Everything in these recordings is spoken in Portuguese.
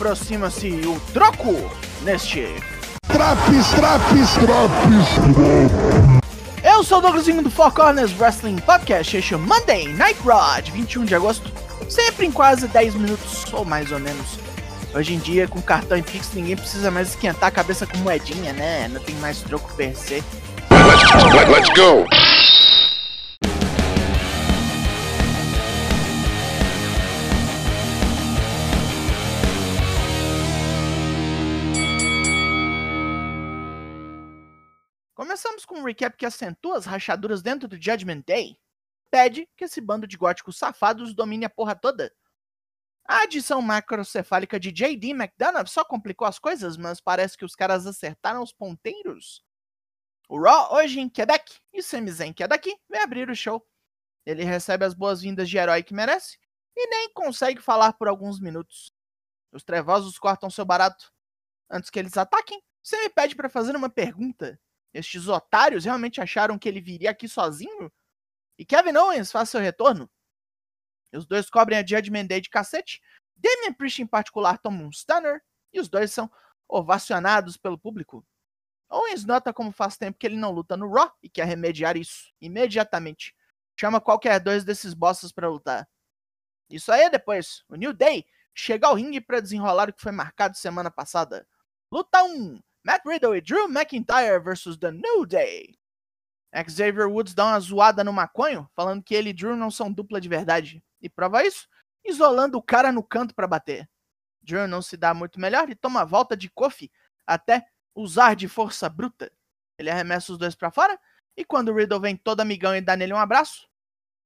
Aproxima-se o troco neste. Traps, traps, traps. Eu sou o Douglasinho do Four Corners Wrestling Podcast, este é o Monday Night Raw, de 21 de agosto, sempre em quase 10 minutos, ou mais ou menos. Hoje em dia, com cartão e Pix, ninguém precisa mais esquentar a cabeça com moedinha, né? Não tem mais troco per se. Let's, let's go. Um recap que acentua as rachaduras dentro do Judgment Day. Pede que esse bando de góticos safados domine a porra toda. A adição macrocefálica de J.D. McDonough só complicou as coisas, mas parece que os caras acertaram os ponteiros. O Raw, hoje em Quebec, e Sami Zayn, que é daqui, vem abrir o show. Ele recebe as boas-vindas de herói que merece e nem consegue falar por alguns minutos. Os trevosos cortam seu barato. Antes que eles ataquem, Sami pede para fazer uma pergunta. Estes otários realmente acharam que ele viria aqui sozinho? E Kevin Owens faz seu retorno? Os dois cobrem a Judgment Day de cacete. Damian Priest, em particular, toma um stunner. E os dois são ovacionados pelo público. Owens nota como faz tempo que ele não luta no Raw e quer remediar isso imediatamente. Chama qualquer dois desses bosses para lutar. Isso aí é depois. O New Day chega ao ringue para desenrolar o que foi marcado semana passada. Luta 1. Matt Riddle e Drew McIntyre versus The New Day. Xavier Woods dá uma zoada no maconho, falando que ele e Drew não são dupla de verdade. E prova isso, isolando o cara no canto para bater. Drew não se dá muito melhor e toma a volta de Kofi até usar de força bruta. Ele arremessa os dois para fora e quando Riddle vem todo amigão e dá nele um abraço,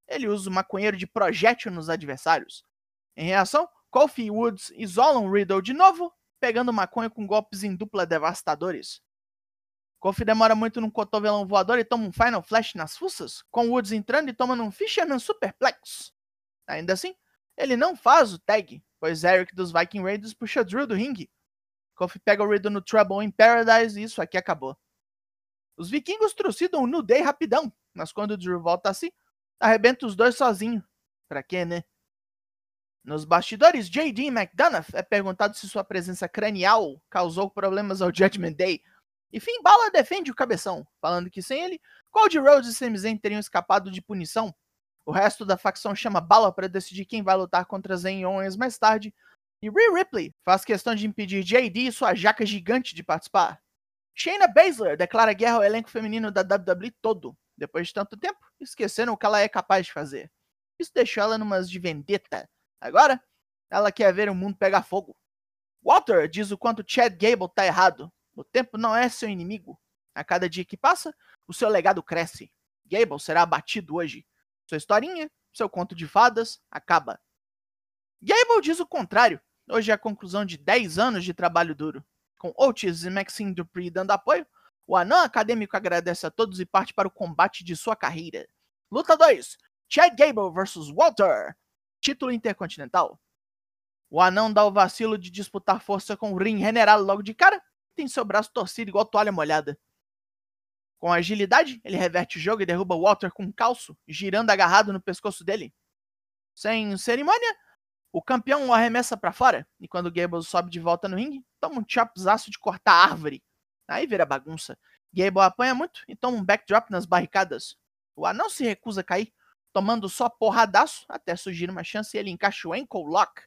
ele usa o maconheiro de projétil nos adversários. Em reação, Kofi e Woods isolam Riddle de novo, pegando maconha com golpes em dupla devastadores. Kofi demora muito num cotovelão voador e toma um Final Flash nas fuças, com Woods entrando e tomando um Fisherman Superplex. Ainda assim, ele não faz o tag, pois Eric dos Viking Raiders puxa Drew do ringue. Kofi pega o Riddle no Trouble in Paradise e isso aqui acabou. Os vikingos trucidam o New Day rapidão, mas quando Drew volta assim, arrebenta os dois sozinho. Pra quê, né? Nos bastidores, J.D. McDonough é perguntado se sua presença cranial causou problemas ao Judgment Day. E Finn Balor defende o cabeção, falando que sem ele, Cody Rhodes e Sami Zayn teriam escapado de punição. O resto da facção chama Balor para decidir quem vai lutar contra Zayn Owens mais tarde. E Rhea Ripley faz questão de impedir J.D. e sua jaca gigante de participar. Shayna Baszler declara guerra ao elenco feminino da WWE todo. Depois de tanto tempo, esqueceram o que ela é capaz de fazer. Isso deixou ela numas de vendetta. Agora, ela quer ver o mundo pegar fogo. Walter diz o quanto Chad Gable tá errado. O tempo não é seu inimigo. A cada dia que passa, o seu legado cresce. Gable será abatido hoje. Sua historinha, seu conto de fadas, acaba. Gable diz o contrário. Hoje é a conclusão de 10 anos de trabalho duro. Com Otis e Maxine Dupree dando apoio, o anão acadêmico agradece a todos e parte para o combate de sua carreira. Luta 2: Chad Gable vs Walter. Título intercontinental. O anão dá o vacilo de disputar força com o ring general logo de cara e tem seu braço torcido igual toalha molhada. Com agilidade, ele reverte o jogo e derruba Walter com um calço, girando agarrado no pescoço dele. Sem cerimônia, o campeão o arremessa para fora, e quando Gable sobe de volta no ringue, toma um chopzaço de cortar árvore. Aí vira bagunça. Gable apanha muito e toma um backdrop nas barricadas. O anão se recusa a cair, tomando só porradaço até surgir uma chance e ele encaixa o ankle lock.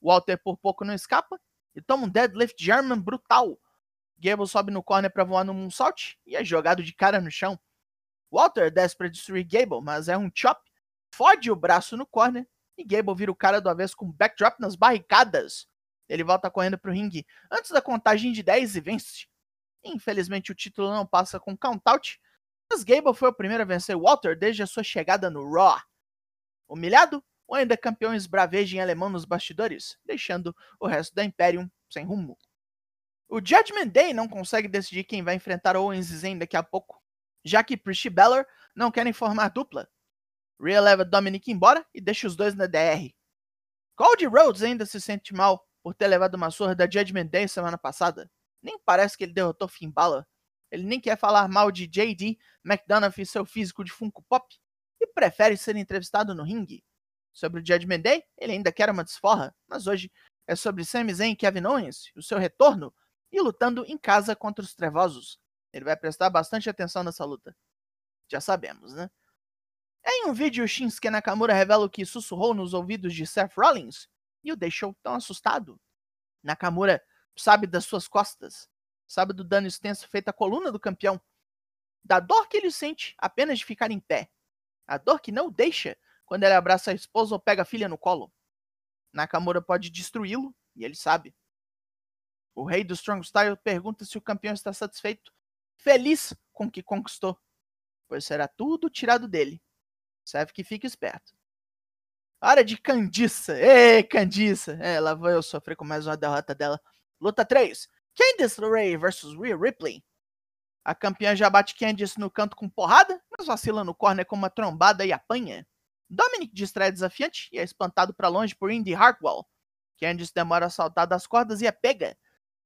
Walter por pouco não escapa e toma um deadlift German brutal. Gable sobe no corner para voar no moonsault e é jogado de cara no chão. Walter desce para destruir Gable, mas é um chop, fode o braço no corner e Gable vira o cara do avesso com backdrop nas barricadas. Ele volta correndo pro ringue antes da contagem de 10 e vence. Infelizmente o título não passa com countout, mas Gable foi o primeiro a vencer Walter desde a sua chegada no Raw. Humilhado, o ainda campeão esbraveja em alemão nos bastidores, deixando o resto da Imperium sem rumo. O Judgment Day não consegue decidir quem vai enfrentar Owens e Zayn daqui a pouco, já que Priest e Balor não querem formar dupla. Rhea leva Dominic embora e deixa os dois na DR. Cody Rhodes ainda se sente mal por ter levado uma surra da Judgment Day semana passada. Nem parece que ele derrotou Finn Balor. Ele nem quer falar mal de JD McDonough e seu físico de Funko Pop e prefere ser entrevistado no ringue. Sobre o Judgment Day, ele ainda quer uma desforra, mas hoje é sobre Sami Zayn e Kevin Owens, o seu retorno, e lutando em casa contra os Trevosos. Ele vai prestar bastante atenção nessa luta. Já sabemos, né? Em um vídeo, Shinsuke Nakamura revela o que sussurrou nos ouvidos de Seth Rollins e o deixou tão assustado. Nakamura sabe das suas costas, sabe do dano extenso feito à coluna do campeão, da dor que ele sente apenas de ficar em pé, a dor que não o deixa quando ele abraça a esposa ou pega a filha no colo. Nakamura pode destruí-lo e ele sabe. O rei do Strong Style pergunta se o campeão está satisfeito, feliz com o que conquistou, pois será tudo tirado dele. Serve que fique esperto. Hora de Candiça. Ê, Candiça. É, lá vou eu sofrer com mais uma derrota dela. Luta 3. Candice LeRae versus Rhea Ripley. A campeã já bate Candice no canto com porrada, mas vacila no corner com uma trombada e apanha. Dominic distrai desafiante e é espantado para longe por Indy Hartwell. Candice demora a saltar das cordas e é pega,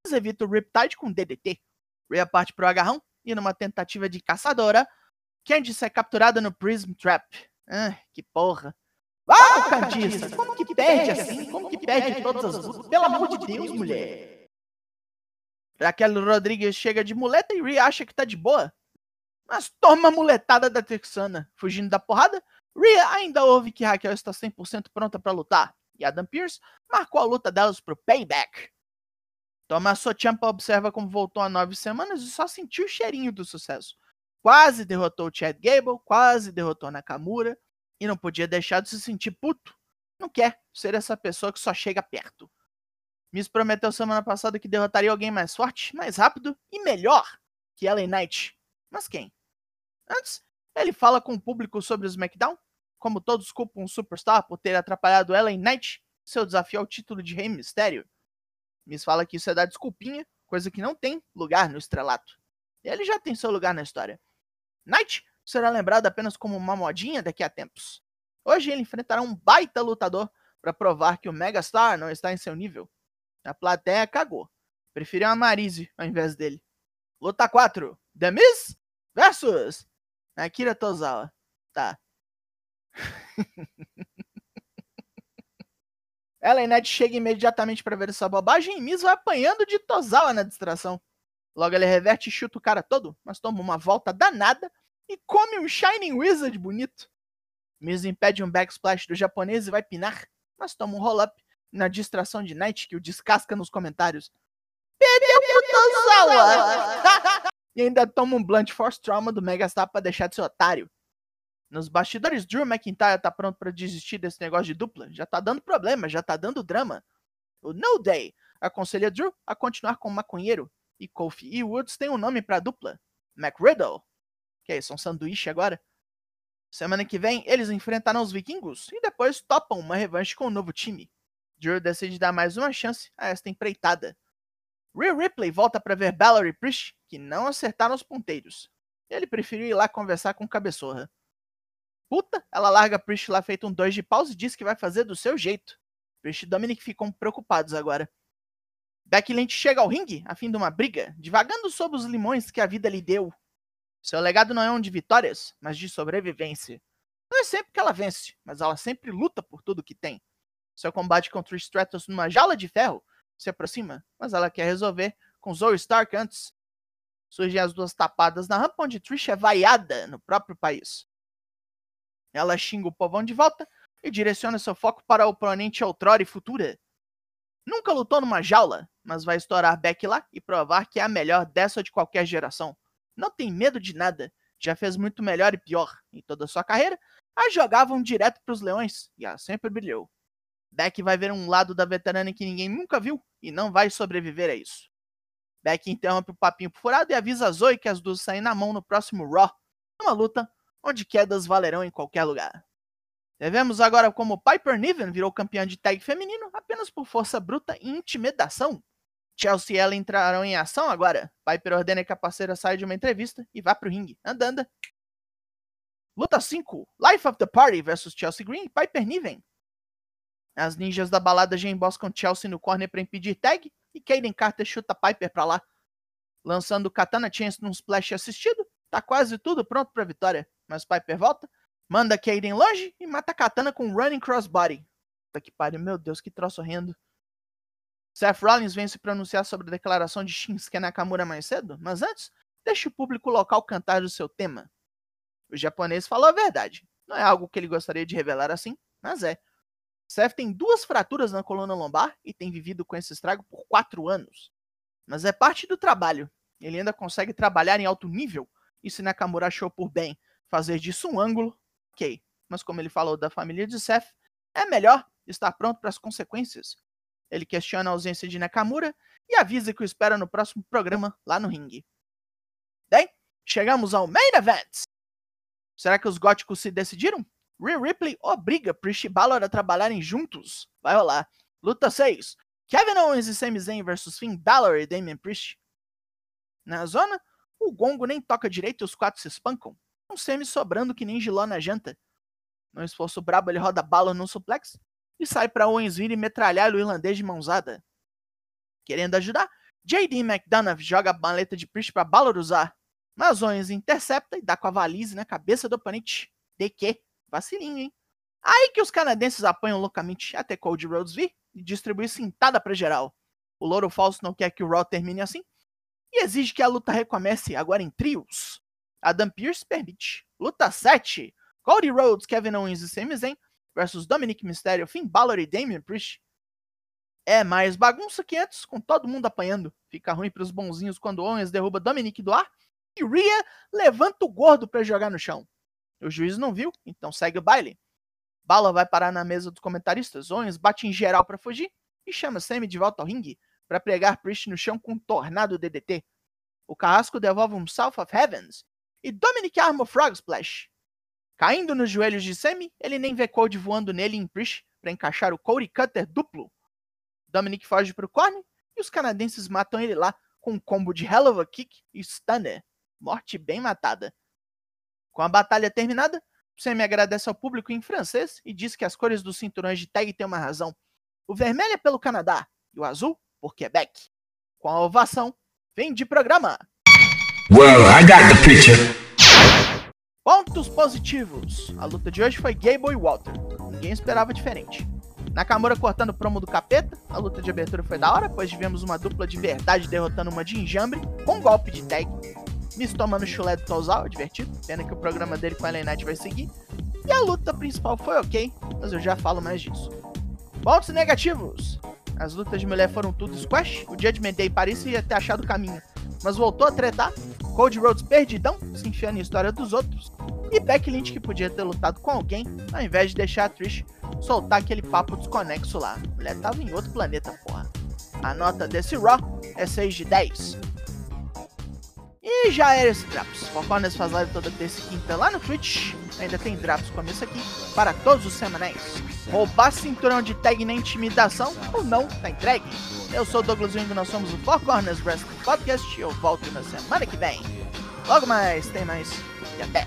mas evita o Riptide com DDT. Rhea parte pro agarrão e numa tentativa de caçadora, Candice é capturada no Prism Trap. Ah, que porra. Ah, Candice, como que perde assim? Como que perde todas as lutas? Pelo amor de Deus, mulher. Raquel Rodrigues chega de muleta e Rhea acha que tá de boa. Mas toma a muletada da Texana. Fugindo da porrada, Rhea ainda ouve que Raquel está 100% pronta para lutar. E Adam Pearce marcou a luta delas pro Payback. Tommaso Ciampa observa como voltou há nove semanas e só sentiu o cheirinho do sucesso. Quase derrotou Chad Gable, quase derrotou Nakamura e não podia deixar de se sentir puto. Não quer ser essa pessoa que só chega perto. Miss prometeu semana passada que derrotaria alguém mais forte, mais rápido e melhor que Ellen Knight. Mas quem? Antes, ele fala com o público sobre o SmackDown, como todos culpam o Superstar por ter atrapalhado Ellen Knight seu desafio ao título de Rei Mistério. Miss fala que isso é dar desculpinha, coisa que não tem lugar no estrelato. E ele já tem seu lugar na história. Knight será lembrado apenas como uma modinha daqui a tempos. Hoje ele enfrentará um baita lutador para provar que o Megastar não está em seu nível. A plateia cagou. Preferiu a Marise ao invés dele. Luta 4. The Miz versus Akira Tozawa. Tá. Ellen Knight chega imediatamente para ver essa bobagem e Miz vai apanhando de Tozawa na distração. Logo ele reverte e chuta o cara todo, mas toma uma volta danada e come um Shining Wizard bonito. Miz impede um backsplash do japonês e vai pinar, mas toma um roll-up na distração de Knight que o descasca nos comentários. Perdeu pro e ainda toma um blunt force trauma do Megastar pra deixar de ser otário. Nos bastidores, Drew McIntyre tá pronto para desistir desse negócio de dupla. Já tá dando problema, já tá dando drama. O No Day aconselha Drew a continuar com o maconheiro. E Kofi e Woods têm um nome pra dupla: McRiddle. Que é isso, um sanduíche agora? Semana que vem, eles enfrentarão os vikingos e depois topam uma revanche com o novo time. Drew decide dar mais uma chance a esta empreitada. Rhea Ripley volta para ver Balor e Priest, que não acertaram os ponteiros. Ele preferiu ir lá conversar com o cabeçorra. Puta, ela larga Priest lá feito um dois de paus e diz que vai fazer do seu jeito. Priest e Dominic ficam preocupados agora. Becky Lynch chega ao ringue a fim de uma briga, divagando sobre os limões que a vida lhe deu. Seu legado não é um de vitórias, mas de sobrevivência. Não é sempre que ela vence, mas ela sempre luta por tudo que tem. Seu combate contra o Stratos numa jaula de ferro se aproxima, mas ela quer resolver com Zoe Stark antes. Surgem as duas tapadas na rampa onde Trish é vaiada no próprio país. Ela xinga o povão de volta e direciona seu foco para o oponente outrora e futura. Nunca lutou numa jaula, mas vai estourar Beck lá e provar que é a melhor dessa de qualquer geração. Não tem medo de nada, já fez muito melhor e pior em toda a sua carreira, a jogavam direto para os leões e ela sempre brilhou. Beck vai ver um lado da veterana que ninguém nunca viu e não vai sobreviver a isso. Beck interrompe o papinho furado e avisa a Zoe que as duas saem na mão no próximo Raw, numa luta onde quedas valerão em qualquer lugar. Devemos agora como Piper Niven virou campeã de tag feminino apenas por força bruta e intimidação. Chelsea e ela entrarão em ação agora. Piper ordena que a parceira saia de uma entrevista e vá pro ringue. Andanda. Luta 5. Life of the Party versus Chelsea Green e Piper Niven. As ninjas da balada já emboscam Chelsea no corner para impedir tag e Kaden Carter chuta Piper para lá. Lançando Katana Chance num splash assistido, tá quase tudo pronto para vitória. Mas Piper volta, manda Kaden longe e mata Katana com um running crossbody. Puta que pariu, meu Deus, que troço horrendo. Seth Rollins vem se pronunciar sobre a declaração de Shinsuke Nakamura mais cedo, mas antes, deixe o público local cantar o seu tema. O japonês falou a verdade. Não é algo que ele gostaria de revelar assim, mas é. Seth tem duas fraturas na coluna lombar e tem vivido com esse estrago por quatro anos. Mas é parte do trabalho. Ele ainda consegue trabalhar em alto nível, e se Nakamura achou por bem fazer disso um ângulo, ok. Mas como ele falou da família de Seth, é melhor estar pronto para as consequências. Ele questiona a ausência de Nakamura e avisa que o espera no próximo programa lá no ringue. Bem, chegamos ao main event. Será que os góticos se decidiram? Rhea Ripley obriga Priest e Balor a trabalharem juntos. Vai rolar. Luta 6. Kevin Owens e Sami Zayn versus Finn Balor e Damian Priest. Na zona, o gongo nem toca direito e os quatro se espancam. Um Sami sobrando que nem giló na janta. No esforço brabo, ele roda Balor num suplex e sai para Owens vir e metralhar o irlandês de mãozada. Querendo ajudar, JD McDonough joga a maleta de Priest para Balor usar. Mas Owens intercepta e dá com a valise na cabeça do oponente. De que? Vacilinho, hein? Aí que os canadenses apanham loucamente até Cody Rhodes vir e distribuir cintada para geral. O Louro Falso não quer que o Raw termine assim e exige que a luta recomece agora em trios. Adam Pearce permite. Luta 7. Cody Rhodes, Kevin Owens e Sami Zayn versus Dominic Mysterio, Finn Balor e Damian Priest. É mais bagunça que antes, com todo mundo apanhando. Fica ruim para os bonzinhos quando Owens derruba Dominic do ar e Rhea levanta o gordo para jogar no chão. O juiz não viu, então segue o baile. Balor vai parar na mesa dos comentaristas, Owens bate em geral para fugir e chama Sammy de volta ao ringue para pregar Priest no chão com um tornado DDT. O carrasco devolve um South of Heavens e Dominic arma o Frog Splash. Caindo nos joelhos de Sammy, ele nem vê Cody voando nele em Priest para encaixar o Cody Cutter duplo. Dominic foge para o corner e os canadenses matam ele lá com um combo de Hell of a Kick e Stunner. Morte bem matada. Com a batalha terminada, Sammy agradece ao público em francês e diz que as cores dos cinturões de tag têm uma razão. O vermelho é pelo Canadá e o azul por Quebec. Com a ovação, vem de programa. Well, I got the picture. Pontos positivos. A luta de hoje foi Gable e Walter. Ninguém esperava diferente. Nakamura cortando promo do capeta. A luta de abertura foi da hora, pois tivemos uma dupla de verdade derrotando uma de enjambre com um golpe de tag. Miss tomando chulé do Tozawa, divertido. Pena que o programa dele com a Knight vai seguir. E a luta principal foi ok, mas eu já falo mais disso. Pontos negativos. As lutas de mulher foram tudo squash. O Judgment Day parecia ter achado o caminho, mas voltou a tretar. Cody Rhodes perdidão, se enfiando em história dos outros. E Becky Lynch que podia ter lutado com alguém, ao invés de deixar a Trish soltar aquele papo desconexo lá. A mulher tava em outro planeta, porra. A nota desse Raw é 6 de 10. E já era esse Drops. Foconas faz live toda terça e quinta lá no Twitch. Ainda tem Drops como esse aqui para todos os semanais. Roubar cinturão de tag na intimidação ou não, tá entregue. Eu sou o Douglas Wing, nós somos o Four Corners Wrestling Podcast eu volto na semana que vem. Logo mais, tem mais e até!